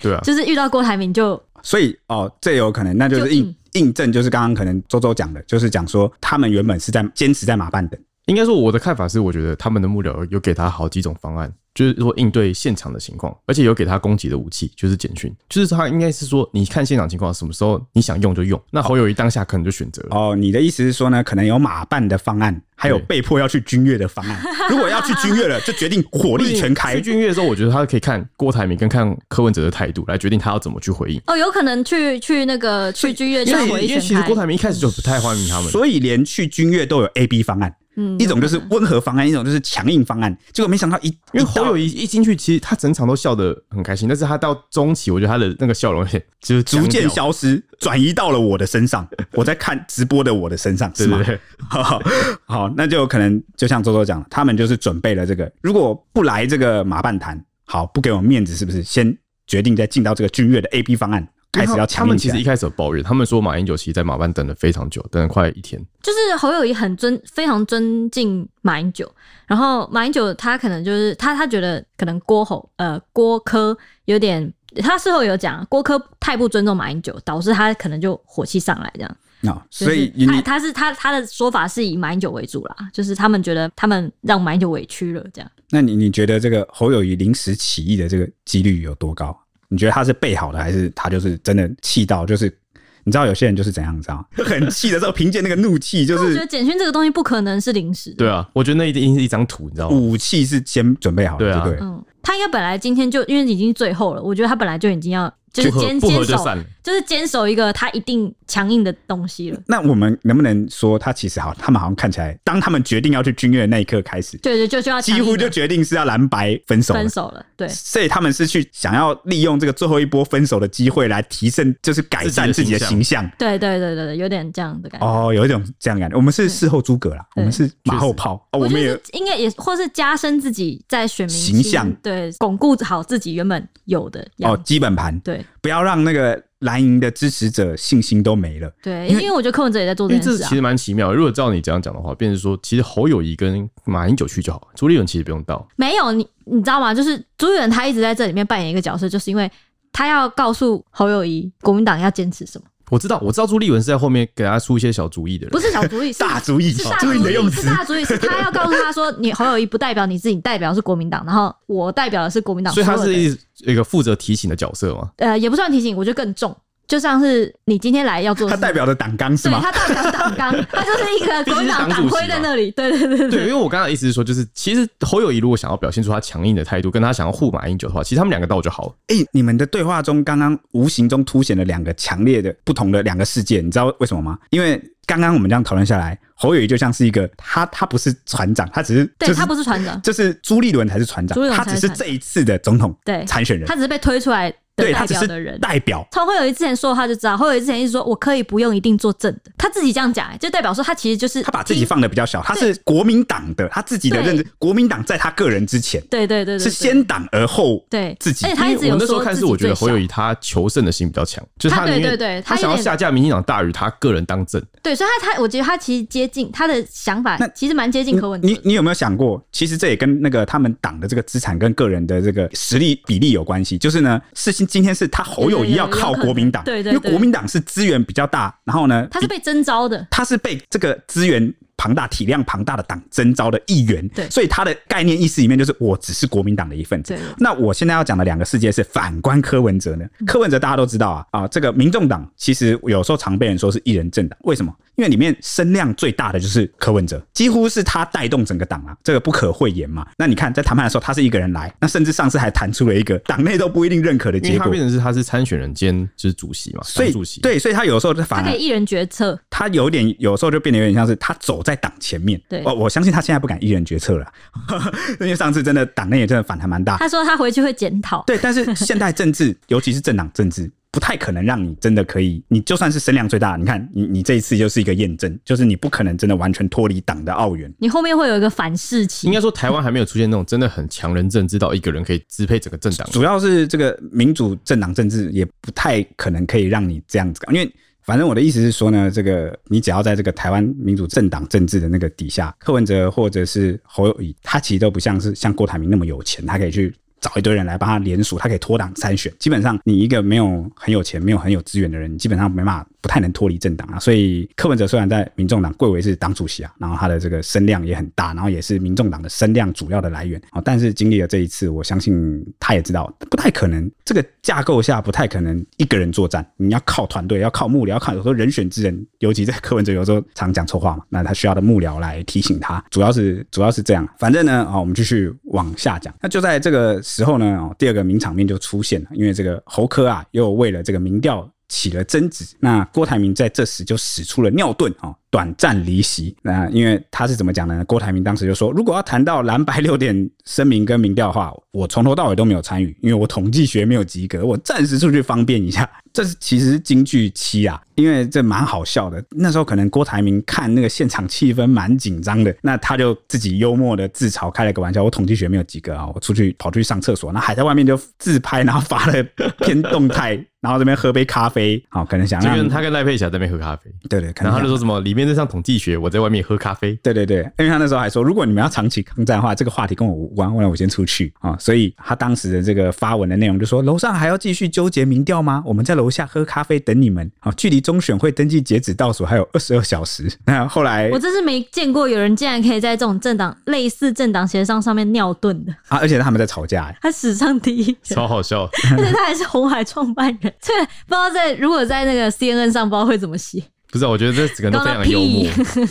对啊，就是遇到郭台铭就，所以哦，这有可能，那就是印印证，就是刚刚可能周周讲的，就是讲说他们原本是在坚持在马办等。应该说，我的看法是，我觉得他们的幕僚有给他好几种方案。就是说应对现场的情况，而且有给他攻击的武器，就是简讯。就是他应该是说，你看现场情况，什么时候你想用就用。那侯友谊当下可能就选择了。哦，你的意思是说呢？可能有马办的方案，还有被迫要去军乐的方案。如果要去军乐了，就决定火力全开。去军乐的时候，我觉得他可以看郭台铭跟看柯文哲的态度来决定他要怎么去回应。哦，有可能去去那个去军乐，因为因为其实郭台铭一开始就不太欢迎他们，所以连去军乐都有 A、B 方案。嗯，一种就是温和方案，一种就是强硬方案。结果没想到一，因为侯友谊一进去，其实他整场都笑得很开心，但是他到中期，我觉得他的那个笑容就是逐渐消失，转移到了我的身上。我在看直播的我的身上，是吗？对 好，好，那就可能就像周周讲，他们就是准备了这个，如果不来这个马半谈，好，不给我面子，是不是？先决定再进到这个君越的 A B 方案。开始要强硬，他们其实一开始有抱怨，他们说马英九其实在马办等了非常久，等了快一天。就是侯友谊很尊，非常尊敬马英九，然后马英九他可能就是他他觉得可能郭侯呃郭科有点，他事后有讲郭科太不尊重马英九，导致他可能就火气上来这样。哦，所以他他是他他的说法是以马英九为主啦，就是他们觉得他们让马英九委屈了这样。那你你觉得这个侯友谊临时起义的这个几率有多高？你觉得他是备好的，还是他就是真的气到？就是你知道有些人就是怎样，你知道吗？很气的时候，凭借那个怒气，就是我觉得简讯这个东西不可能是临时的。对啊，我觉得那一定是一张图，你知道吗？武器是先准备好的，对啊，对。嗯，他应该本来今天就因为已经最后了，我觉得他本来就已经要。就是坚坚守，就是坚守一个他一定强硬的东西了。那我们能不能说他其实好？他们好像看起来，当他们决定要去军乐的那一刻开始，对对，就就要几乎就决定是要蓝白分手，分手了。对，所以他们是去想要利用这个最后一波分手的机会来提升，就是改善自己的形象。对对对对对，有点这样的感觉。哦，有一种这样感觉。我们是事后诸葛啦，我们是马后炮。哦，我们也应该也或是加深自己在选民形象，对，巩固好自己原本有的哦基本盘。对，不要让那个。蓝营的支持者信心都没了。对，因为我觉得柯文哲也在做这件事、其实蛮奇妙。如果照你这样讲的话，变成说，其实侯友谊跟马英九去就好，朱立伦其实不用到。没有你，你知道吗？就是朱立伦他一直在这里面扮演一个角色，就是因为他要告诉侯友谊，国民党要坚持什么。我知道，我知道朱立文是在后面给他出一些小主意的人，不是小主意，是大主意，是大主意，是大主意，是他要告诉他说，你侯友谊不代表你自己，代表是国民党，然后我代表的是国民党，所以他是一个负责提醒的角色吗？呃，也不算提醒，我觉得更重。就像是你今天来要做，他代表的党纲是吗？对，他代表党纲，他就是一个国民党党徽在那里。对对对对，对，因为我刚才的意思是说，就是其实侯友谊如果想要表现出他强硬的态度，跟他想要护马英九的话，其实他们两个到就好了。哎、欸，你们的对话中刚刚无形中凸显了两个强烈的不同的两个世界，你知道为什么吗？因为刚刚我们这样讨论下来，侯友谊就像是一个他他不是船长，他只是、就是、对他不是船长，就是朱立伦才是船长，他只是这一次的总统对参选人，他只是被推出来。对，代表的人代表，从侯友宜之前说的话就知道，侯友宜之前一直说我可以不用一定做正的，他自己这样讲，就代表说他其实就是他把自己放的比较小，他是国民党的，他自己的认知，国民党在他个人之前，对对对，是先党而后对自己。而且他一直有说，我那时候看是我觉得侯友谊他求胜的心比较强，就是他对对对，他想要下架民进党大于他个人当政。对，所以他他我觉得他其实接近他的想法，那其实蛮接近柯文哲。你你有没有想过，其实这也跟那个他们党的这个资产跟个人的这个实力比例有关系？就是呢，事情今天是他侯。友谊要靠国民党，对对，因为国民党是资源比较大，然后呢，他是被征召的，他是被这个资源。庞大体量庞大的党征召的议员，对，所以他的概念意思里面就是我只是国民党的一份子。那我现在要讲的两个世界是反观柯文哲呢？柯文哲大家都知道啊啊，这个民众党其实有时候常被人说是一人政党，为什么？因为里面声量最大的就是柯文哲，几乎是他带动整个党啊，这个不可讳言嘛。那你看在谈判的时候，他是一个人来，那甚至上次还谈出了一个党内都不一定认可的结果，变成是他是参选人兼就是主席嘛，所以主席对，所以他有时候就反而他可以一人决策，他有点有时候就变得有点像是他走在党前面。对，我我相信他现在不敢一人决策了，因为上次真的党内也真的反弹蛮大。他说他回去会检讨。对，但是现代政治，尤其是政党政治，不太可能让你真的可以，你就算是声量最大，你看你你这一次就是一个验证，就是你不可能真的完全脱离党的奥援，你后面会有一个反噬期。应该说台湾还没有出现那种真的很强人政治到一个人可以支配整个政党，主要是这个民主政党政治也不太可能可以让你这样子搞，因为。反正我的意思是说呢，这个你只要在这个台湾民主政党政治的那个底下，柯文哲或者是侯友谊，他其实都不像是像郭台铭那么有钱，他可以去。找一堆人来帮他联署，他可以脱党参选。基本上，你一个没有很有钱、没有很有资源的人，你基本上没办法，不太能脱离政党啊。所以，柯文哲虽然在民众党贵为是党主席啊，然后他的这个声量也很大，然后也是民众党的声量主要的来源啊。但是经历了这一次，我相信他也知道，不太可能这个架构下不太可能一个人作战，你要靠团队，要靠幕僚，要靠有时候人选之人。尤其在柯文哲有时候常讲错话嘛，那他需要的幕僚来提醒他。主要是主要是这样。反正呢，啊，我们继续往下讲。那就在这个时候呢，第二个名场面就出现了，因为这个侯科啊，又为了这个民调起了争执。那郭台铭在这时就使出了尿遁啊，短暂离席。那因为他是怎么讲呢？郭台铭当时就说，如果要谈到蓝白六点声明跟民调的话，我从头到尾都没有参与，因为我统计学没有及格，我暂时出去方便一下。这是其实是金句七啊，因为这蛮好笑的。那时候可能郭台铭看那个现场气氛蛮紧张的，那他就自己幽默的自嘲开了个玩笑：我统计学没有及格啊，我出去跑出去上厕所，那还在外面就自拍，然后发了篇动态。然后这边喝杯咖啡，好，可能想让跟他跟赖佩霞在那边喝咖啡，对对，可能然后他就说什么里面在上统计学，我在外面喝咖啡，对对对，因为他那时候还说，如果你们要长期抗战的话，这个话题跟我无关，那我先出去啊。所以他当时的这个发文的内容就说，楼上还要继续纠结民调吗？我们在楼下喝咖啡等你们。好，距离中选会登记截止倒数还有二十二小时。那后来我真是没见过有人竟然可以在这种政党类似政党协商上面尿遁的啊，而且他们在吵架，他史上第一，超好笑，而且他还是红海创办人，这不知道。在如果在那个 CNN 上，不知道会怎么写。不是，我觉得这几个人都非常幽默。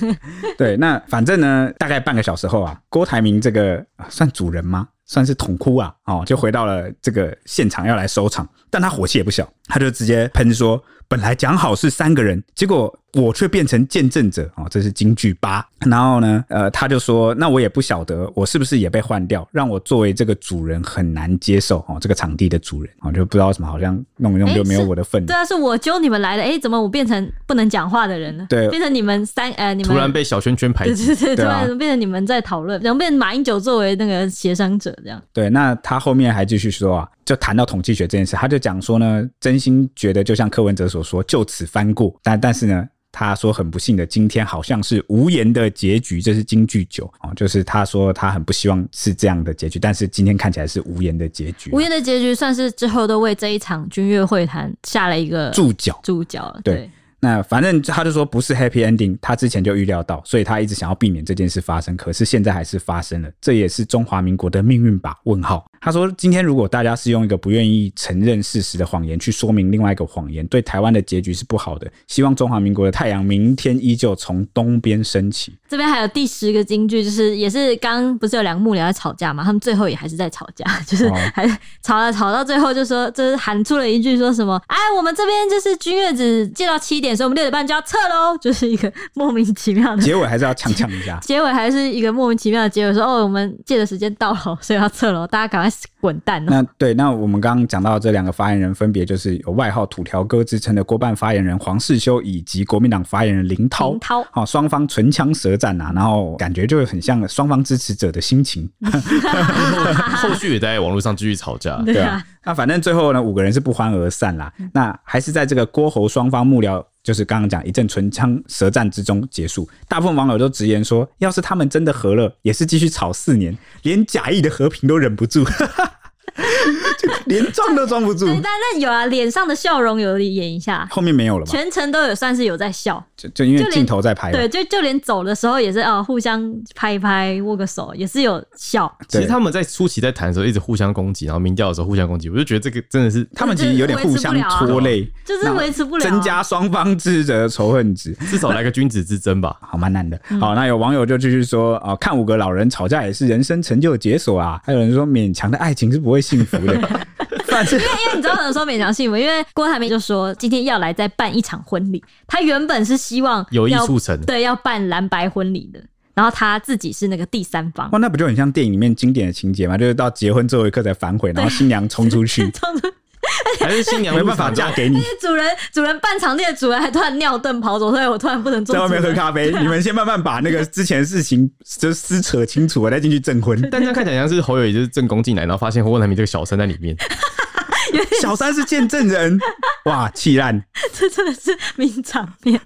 对，那反正呢，大概半个小时后啊，郭台铭这个算主人吗？算是捅哭啊，哦，就回到了这个现场要来收场，但他火气也不小，他就直接喷说，本来讲好是三个人，结果。我却变成见证者哦，这是京剧八。然后呢，呃，他就说：“那我也不晓得，我是不是也被换掉，让我作为这个主人很难接受哦，这个场地的主人哦，就不知道什么，好像弄一弄就没有我的份。”对啊，是我揪你们来的，哎，怎么我变成不能讲话的人呢？对，变成你们三呃，你们突然被小圈圈排挤，对对对，突然变成你们在讨论，然后变成马英九作为那个协商者这样。对，那他后面还继续说啊，就谈到统计学这件事，他就讲说呢，真心觉得就像柯文哲所说，就此翻过，但但是呢。他说很不幸的，今天好像是无言的结局，这是金句九哦，就是他说他很不希望是这样的结局，但是今天看起来是无言的结局。无言的结局算是之后都为这一场军乐会谈下了一个注脚，注脚。对。对那反正他就说不是 happy ending，他之前就预料到，所以他一直想要避免这件事发生。可是现在还是发生了，这也是中华民国的命运吧？问号。他说今天如果大家是用一个不愿意承认事实的谎言去说明另外一个谎言，对台湾的结局是不好的。希望中华民国的太阳明天依旧从东边升起。这边还有第十个金句，就是也是刚刚不是有两个幕僚在吵架嘛？他们最后也还是在吵架，就是还吵了吵到最后就说，就是喊出了一句说什么？哎，我们这边就是君悦只借到七点。所以我们六点半就要撤喽，就是一个 莫名其妙的结尾，还是要呛呛一下。结尾还是一个莫名其妙的结尾，说哦，我们借的时间到了，所以要撤喽，大家赶快滚蛋。那对，那我们刚刚讲到这两个发言人，分别就是有外号“土条哥”之称的国办发言人黄世修，以及国民党发言人林涛。林涛，好，双方唇枪舌战啊，然后感觉就很像双方支持者的心情。后续也在网络上继续吵架，对啊。那反正最后呢，五个人是不欢而散啦。那还是在这个郭侯双方幕僚，就是刚刚讲一阵唇枪舌战之中结束。大部分网友都直言说，要是他们真的和了，也是继续吵四年，连假意的和平都忍不住。连装都装不住，但那有啊，脸上的笑容有演一下，后面没有了吗？全程都有算是有在笑，就就因为镜头在拍，对，就就连走的时候也是啊，互相拍一拍，握个手，也是有笑。其实他们在初期在谈的时候一直互相攻击，然后民调的时候互相攻击，我就觉得这个真的是他们其实有点互相拖累，就是维持不了，增加双方支持者的仇恨值，至少来个君子之争吧，好蛮难的。好，那有网友就继续说啊，看五个老人吵架也是人生成就解锁啊，还有人说勉强的爱情是不会幸福的。因为因为你知道怎么说勉强幸福，因为郭台铭就说今天要来再办一场婚礼，他原本是希望有意促成，对，要办蓝白婚礼的，然后他自己是那个第三方。哇，那不就很像电影里面经典的情节吗？就是到结婚最后一刻才反悔，然后新娘冲出去，冲出，还是新娘 没办法嫁给你。主人主人办场地的主人还突然尿遁跑走，所以我突然不能坐。在外面喝咖啡，你们先慢慢把那个之前的事情就撕扯清楚，我再进去证婚。但这样看起来像是侯友宜就是正宫进来，然后发现郭台铭这个小三在里面。小三是见证人，哇，气烂！这真的是名场面。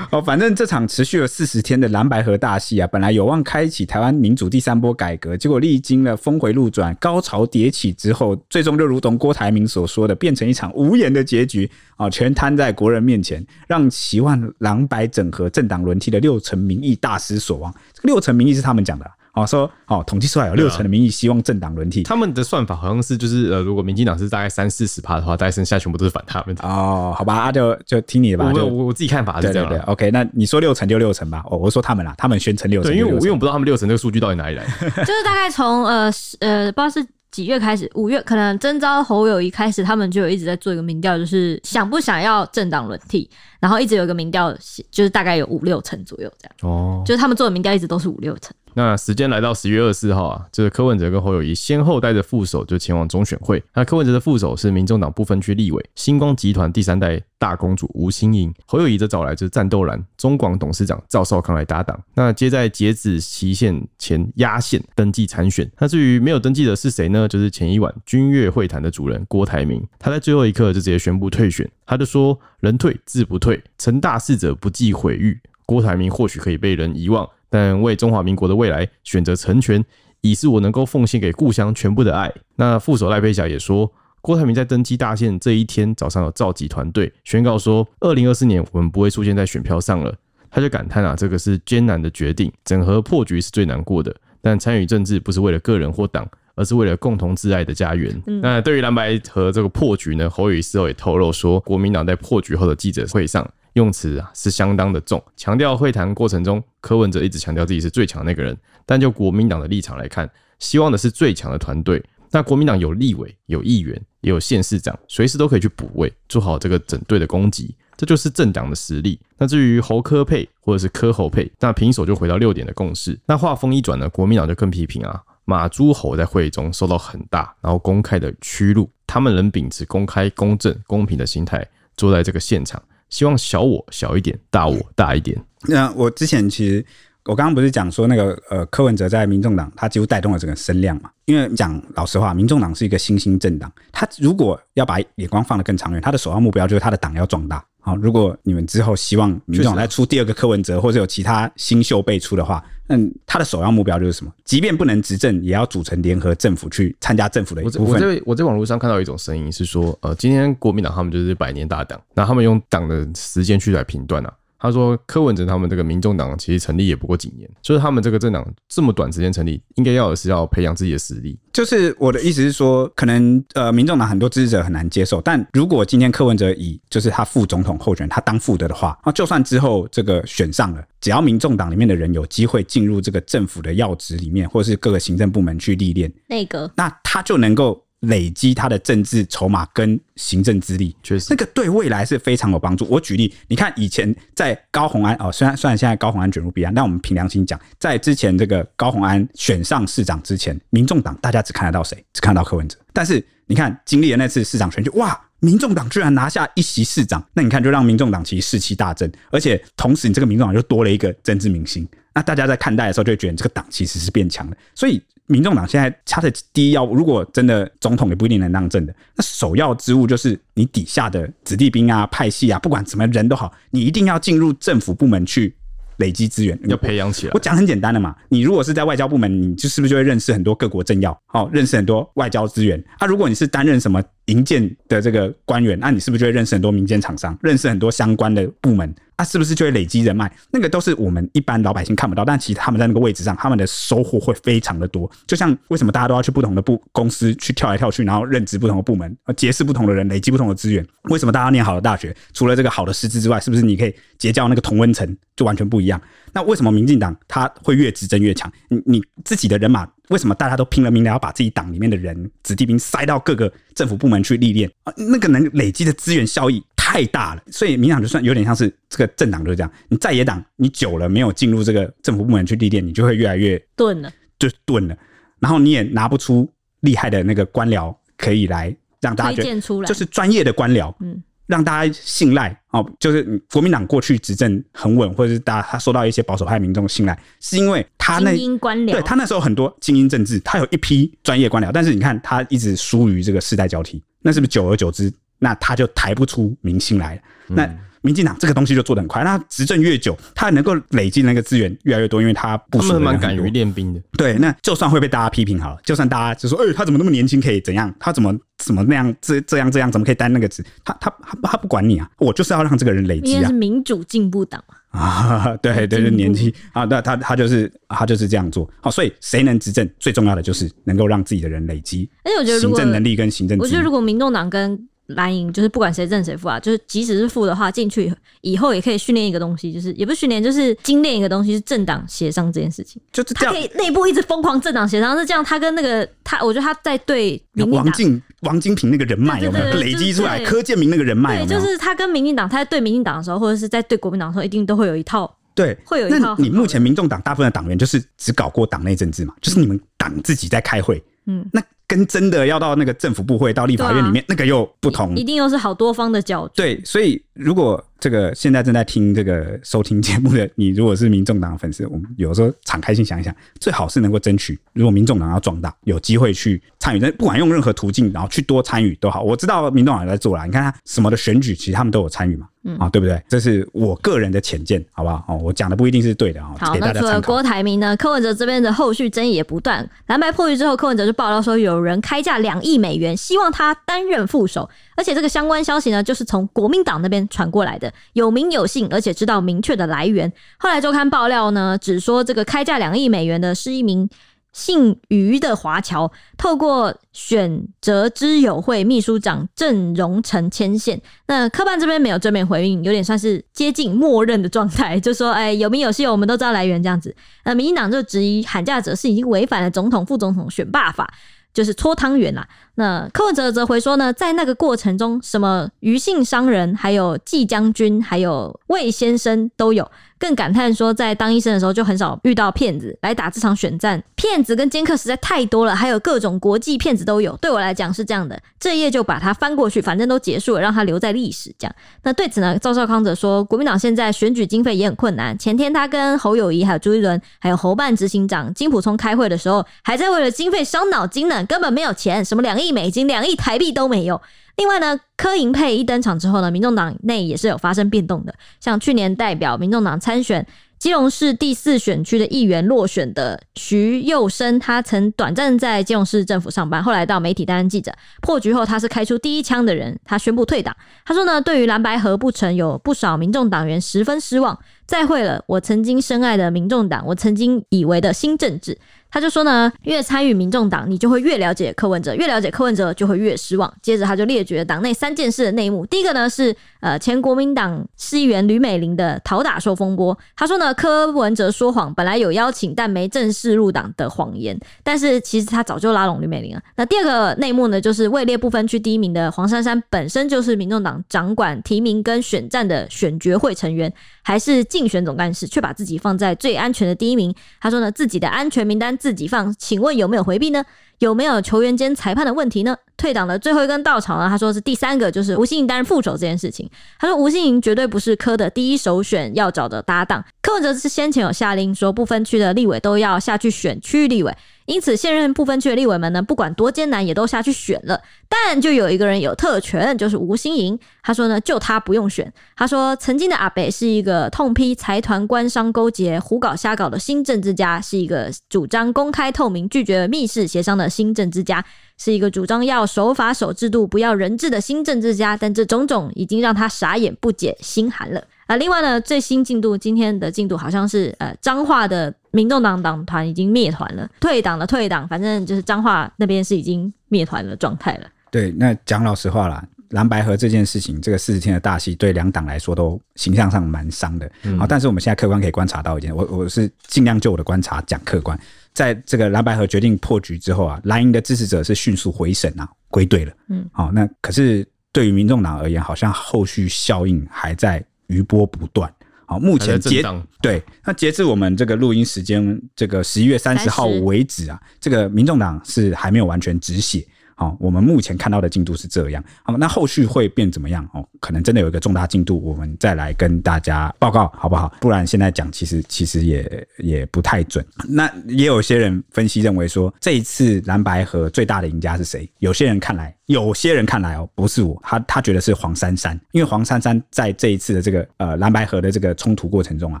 哦，反正这场持续了四十天的蓝白河大戏啊，本来有望开启台湾民主第三波改革，结果历经了峰回路转、高潮迭起之后，最终就如同郭台铭所说的，变成一场无言的结局啊，全摊在国人面前，让期望蓝白整合、政党轮替的六成民意大失所望。这个六成民意是他们讲的啊。哦，说哦，统计出来有六成的民意希望政党轮替，他们的算法好像是就是呃，如果民进党是大概三四十趴的话，大概剩下全部都是反他们的。哦，好吧，啊、就就听你的吧。我我我自己看法是这样。对对对，OK，那你说六成就六成吧。哦，我说他们啦，他们宣称六成。对，因为我因为我不知道他们六成这个数据到底哪里来的。就是大概从呃呃，不知道是。几月开始？五月可能征召侯友谊开始，他们就有一直在做一个民调，就是想不想要政党轮替，然后一直有一个民调，就是大概有五六成左右这样。哦，就是他们做的民调一直都是五六成。那时间来到十月二十四号啊，这个柯文哲跟侯友宜先后带着副手就前往中选会。那柯文哲的副手是民众党不分区立委星光集团第三代大公主吴欣盈，侯友宜则找来就是战斗蓝中广董事长赵少康来搭档。那接在截止期限前压线登记参选。那至于没有登记的是谁呢？就是前一晚君越会谈的主人郭台铭，他在最后一刻就直接宣布退选。他就说：“人退志不退，成大事者不计毁誉。”郭台铭或许可以被人遗忘。但为中华民国的未来选择成全，已是我能够奉献给故乡全部的爱。那副手赖佩霞也说，郭台铭在登基大限这一天早上有召集团队，宣告说，二零二四年我们不会出现在选票上了。他就感叹啊，这个是艰难的决定，整合破局是最难过的。但参与政治不是为了个人或党，而是为了共同挚爱的家园。嗯、那对于蓝白和这个破局呢，侯友宜事后也透露说，国民党在破局后的记者会上。用词啊是相当的重，强调会谈过程中柯文哲一直强调自己是最强那个人，但就国民党的立场来看，希望的是最强的团队。那国民党有立委、有议员、也有县市长，随时都可以去补位，做好这个整队的攻击，这就是政党的实力。那至于侯柯配或者是柯侯配，那平手就回到六点的共识。那话锋一转呢，国民党就更批评啊，马诸侯在会议中受到很大然后公开的屈辱，他们能秉持公开、公正、公平的心态坐在这个现场。希望小我小一点，大我大一点。那我之前其实我刚刚不是讲说那个呃柯文哲在民众党他几乎带动了整个声量嘛？因为讲老实话，民众党是一个新兴政党，他如果要把眼光放得更长远，他的首要目标就是他的党要壮大。好，如果你们之后希望民众党再出第二个柯文哲，或者有其他新秀辈出的话，嗯，他的首要目标就是什么？即便不能执政，也要组成联合政府去参加政府的一部分。我在我在网络上看到一种声音是说，呃，今天国民党他们就是百年大党，那他们用党的时间去来评断啊。他说：“柯文哲他们这个民众党其实成立也不过几年，就是他们这个政党这么短时间成立，应该要的是要培养自己的实力。就是我的意思是说，可能呃，民众党很多支持者很难接受，但如果今天柯文哲以就是他副总统候选人他当副的的话，那就算之后这个选上了，只要民众党里面的人有机会进入这个政府的要职里面，或是各个行政部门去历练，内阁，那他就能够。”累积他的政治筹码跟行政资历，确实，那个对未来是非常有帮助。我举例，你看以前在高虹安哦，虽然虽然现在高虹安卷入弊案，但我们凭良心讲，在之前这个高虹安选上市长之前，民众党大家只看得到谁？只看到柯文哲。但是你看经历了那次市长选举，哇，民众党居然拿下一席市长，那你看就让民众党其实士气大振，而且同时你这个民众党就多了一个政治明星。那大家在看待的时候，就会觉得这个党其实是变强的。所以，民众党现在他的第一要务，如果真的总统也不一定能当政的，那首要之务就是你底下的子弟兵啊、派系啊，不管什么人都好，你一定要进入政府部门去累积资源，要培养起来。我讲很简单的嘛，你如果是在外交部门，你就是不是就会认识很多各国政要，好，认识很多外交资源啊？如果你是担任什么营建的这个官员，那你是不是就会认识很多民间厂商，认识很多相关的部门？啊，是不是就会累积人脉？那个都是我们一般老百姓看不到，但其实他们在那个位置上，他们的收获会非常的多。就像为什么大家都要去不同的部公司去跳来跳去，然后任职不同的部门，结识不同的人，累积不同的资源？为什么大家念好的大学？除了这个好的师资之外，是不是你可以结交那个同温层，就完全不一样？那为什么民进党他会越执政越强？你你自己的人马，为什么大家都拼了命的要把自己党里面的人子弟兵塞到各个政府部门去历练啊？那个能累积的资源效益。太大了，所以民党就算有点像是这个政党就是这样。你在野党，你久了没有进入这个政府部门去历练，你就会越来越钝了，就钝了。然后你也拿不出厉害的那个官僚可以来让大家觉得就是专业的官僚，嗯，让大家信赖哦。就是国民党过去执政很稳，或者是大家他受到一些保守派民众信赖，是因为他那精英官僚，对他那时候很多精英政治，他有一批专业官僚，但是你看他一直疏于这个世代交替，那是不是久而久之？那他就抬不出明星来。那民进党这个东西就做得很快。那执政越久，他能够累积那个资源越来越多，因为他不是蛮敢于练兵的。对，那就算会被大家批评好了，就算大家就说，哎、欸，他怎么那么年轻，可以怎样？他怎么怎么那样？这这样这样，怎么可以担那个职？他他他他不管你啊！我就是要让这个人累积啊！因是民主进步党啊，对对，对年轻啊，那他他就是他就是这样做。好，所以谁能执政，最重要的就是能够让自己的人累积。而且我觉得行政能力跟行政，我觉得如果民众党跟蓝营，就是不管谁正谁负啊，就是即使是负的话，进去以后也可以训练一个东西，就是也不是训练，就是精炼一个东西，是政党协商这件事情。就是，他可以内部一直疯狂政党协商，是这样。他跟那个他，我觉得他在对王进王金平那个人脉有没有累积出来？柯建明那个人脉，对，就是他跟民进党，他在对民进党的时候，或者是在对国民党的时候，一定都会有一套。对，会有一套。那你目前民众党大部分的党员就是只搞过党内政治嘛？就是你们党自己在开会，嗯，那。跟真的要到那个政府部会到立法院里面，啊、那个又不同，一定又是好多方的角度。对，所以如果这个现在正在听这个收听节目的你，如果是民众党的粉丝，我们有时候敞开心想一想，最好是能够争取，如果民众党要壮大，有机会去参与，不管用任何途径，然后去多参与都好。我知道民众党也在做啦，你看他什么的选举，其实他们都有参与嘛，嗯啊，对不对？这是我个人的浅见，好不好？哦，我讲的不一定是对的啊。好，那除了郭台铭呢，柯文哲这边的后续争议也不断，蓝白破局之后，柯文哲就爆料说有。有人开价两亿美元，希望他担任副手，而且这个相关消息呢，就是从国民党那边传过来的，有名有姓，而且知道明确的来源。后来周刊爆料呢，只说这个开价两亿美元的是一名。姓余的华侨透过选择之友会秘书长郑荣成牵线，那科办这边没有正面回应，有点算是接近默认的状态，就说：“哎，有名有姓，我们都知道来源这样子。”那民进党就质疑喊价者是已经违反了总统副总统选罢法。就是搓汤圆啦。那柯文哲则回说呢，在那个过程中，什么余姓商人，还有季将军，还有魏先生都有。更感叹说，在当医生的时候就很少遇到骗子来打这场选战，骗子跟奸客实在太多了，还有各种国际骗子都有。对我来讲是这样的，这一页就把它翻过去，反正都结束了，让它留在历史。这样，那对此呢，赵少康则说，国民党现在选举经费也很困难。前天他跟侯友谊、还有朱一伦、还有侯办执行长金普聪开会的时候，还在为了经费伤脑筋呢，根本没有钱，什么两亿美金、两亿台币都没有。另外呢，柯银配一登场之后呢，民众党内也是有发生变动的。像去年代表民众党参选基隆市第四选区的议员落选的徐佑生，他曾短暂在基隆市政府上班，后来到媒体担任记者。破局后，他是开出第一枪的人，他宣布退党。他说呢，对于蓝白合不成，有不少民众党员十分失望。再会了，我曾经深爱的民众党，我曾经以为的新政治。他就说呢，越参与民众党，你就会越了解柯文哲，越了解柯文哲就会越失望。接着他就列举了党内三件事的内幕。第一个呢是呃前国民党市议员吕美玲的讨打受风波。他说呢，柯文哲说谎，本来有邀请但没正式入党的谎言，但是其实他早就拉拢吕美玲了。那第二个内幕呢，就是位列不分区第一名的黄珊珊本身就是民众党掌管提名跟选战的选决会成员，还是竞选总干事，却把自己放在最安全的第一名。他说呢，自己的安全名单。自己放，请问有没有回避呢？有没有球员间裁判的问题呢？退党的最后一根稻草呢？他说是第三个，就是吴兴盈担任副手这件事情。他说吴兴盈绝对不是柯的第一首选要找的搭档。柯文哲是先前有下令说，不分区的立委都要下去选区域立委。因此，现任不分区的立委们呢，不管多艰难，也都下去选了。但就有一个人有特权，就是吴欣盈。他说呢，就他不用选。他说，曾经的阿北是一个痛批财团官商勾结、胡搞瞎搞的新政治家，是一个主张公开透明、拒绝密室协商的新政治家，是一个主张要守法守制度、不要人治的新政治家。但这种种已经让他傻眼、不解、心寒了。啊，另外呢，最新进度，今天的进度好像是呃，彰化的民众党党团已经灭团了，退党了退党，反正就是彰化那边是已经灭团的状态了。对，那讲老实话啦，蓝白合这件事情，这个四十天的大戏，对两党来说都形象上蛮伤的。嗯、好，但是我们现在客观可以观察到一点，我我是尽量就我的观察讲客观，在这个蓝白合决定破局之后啊，蓝营的支持者是迅速回审啊，归队了。嗯，好，那可是对于民众党而言，好像后续效应还在。余波不断，好，目前截对，那截至我们这个录音时间，这个十一月三十号为止啊，这个民众党是还没有完全止血。好，我们目前看到的进度是这样。好，那后续会变怎么样？哦，可能真的有一个重大进度，我们再来跟大家报告，好不好？不然现在讲，其实其实也也不太准。那也有些人分析认为说，这一次蓝白河最大的赢家是谁？有些人看来。有些人看来哦，不是我，他他觉得是黄珊珊，因为黄珊珊在这一次的这个呃蓝白河的这个冲突过程中啊，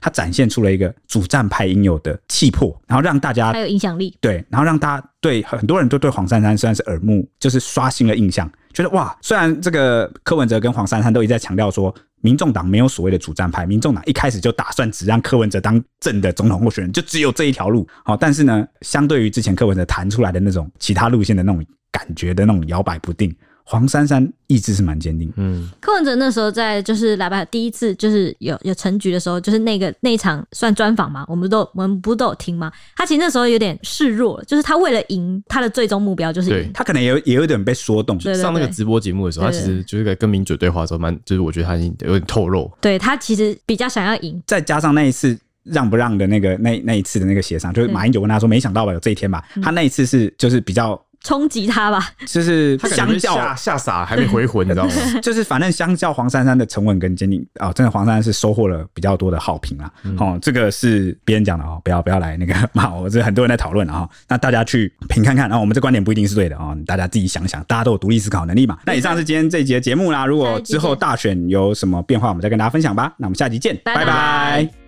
他展现出了一个主战派应有的气魄，然后让大家还有影响力，对，然后让大家对很多人都对黄珊珊虽然是耳目，就是刷新了印象，觉得哇，虽然这个柯文哲跟黄珊珊都一再强调说，民众党没有所谓的主战派，民众党一开始就打算只让柯文哲当正的总统候选人，就只有这一条路，好，但是呢，相对于之前柯文哲谈出来的那种其他路线的那种。感觉的那种摇摆不定，黄珊珊意志是蛮坚定。嗯，柯文哲那时候在就是来吧第一次就是有有成局的时候，就是那个那一场算专访嘛，我们都我们不都有听吗？他其实那时候有点示弱，就是他为了赢他的最终目标就是赢。他可能也有也有点被说动。上那个直播节目的时候，他其实就是在跟民主对话的时候，蛮就是我觉得他已经有点透露。对他其实比较想要赢，再加上那一次让不让的那个那那一次的那个协商，就是马英九问他说：“没想到吧，有这一天吧？”他那一次是就是比较冲击他吧。就是他感觉相较吓吓傻，还没回魂，你知道吗？就是反正相较黄珊珊的沉稳跟坚定啊，真的黄珊珊是收获了比较多的好评啦。哦，这个是别人讲的哦，不要不要来那个骂我，这很多人在讨论啊。那大家去评看看，然后我们这观点不一定是对的哦，大家自己想想，大家都有独立思考能力嘛。那以上是今天这一集的节目啦，如果之后大选有什么变化，我们再跟大家分享吧。那我们下集见，拜拜拜拜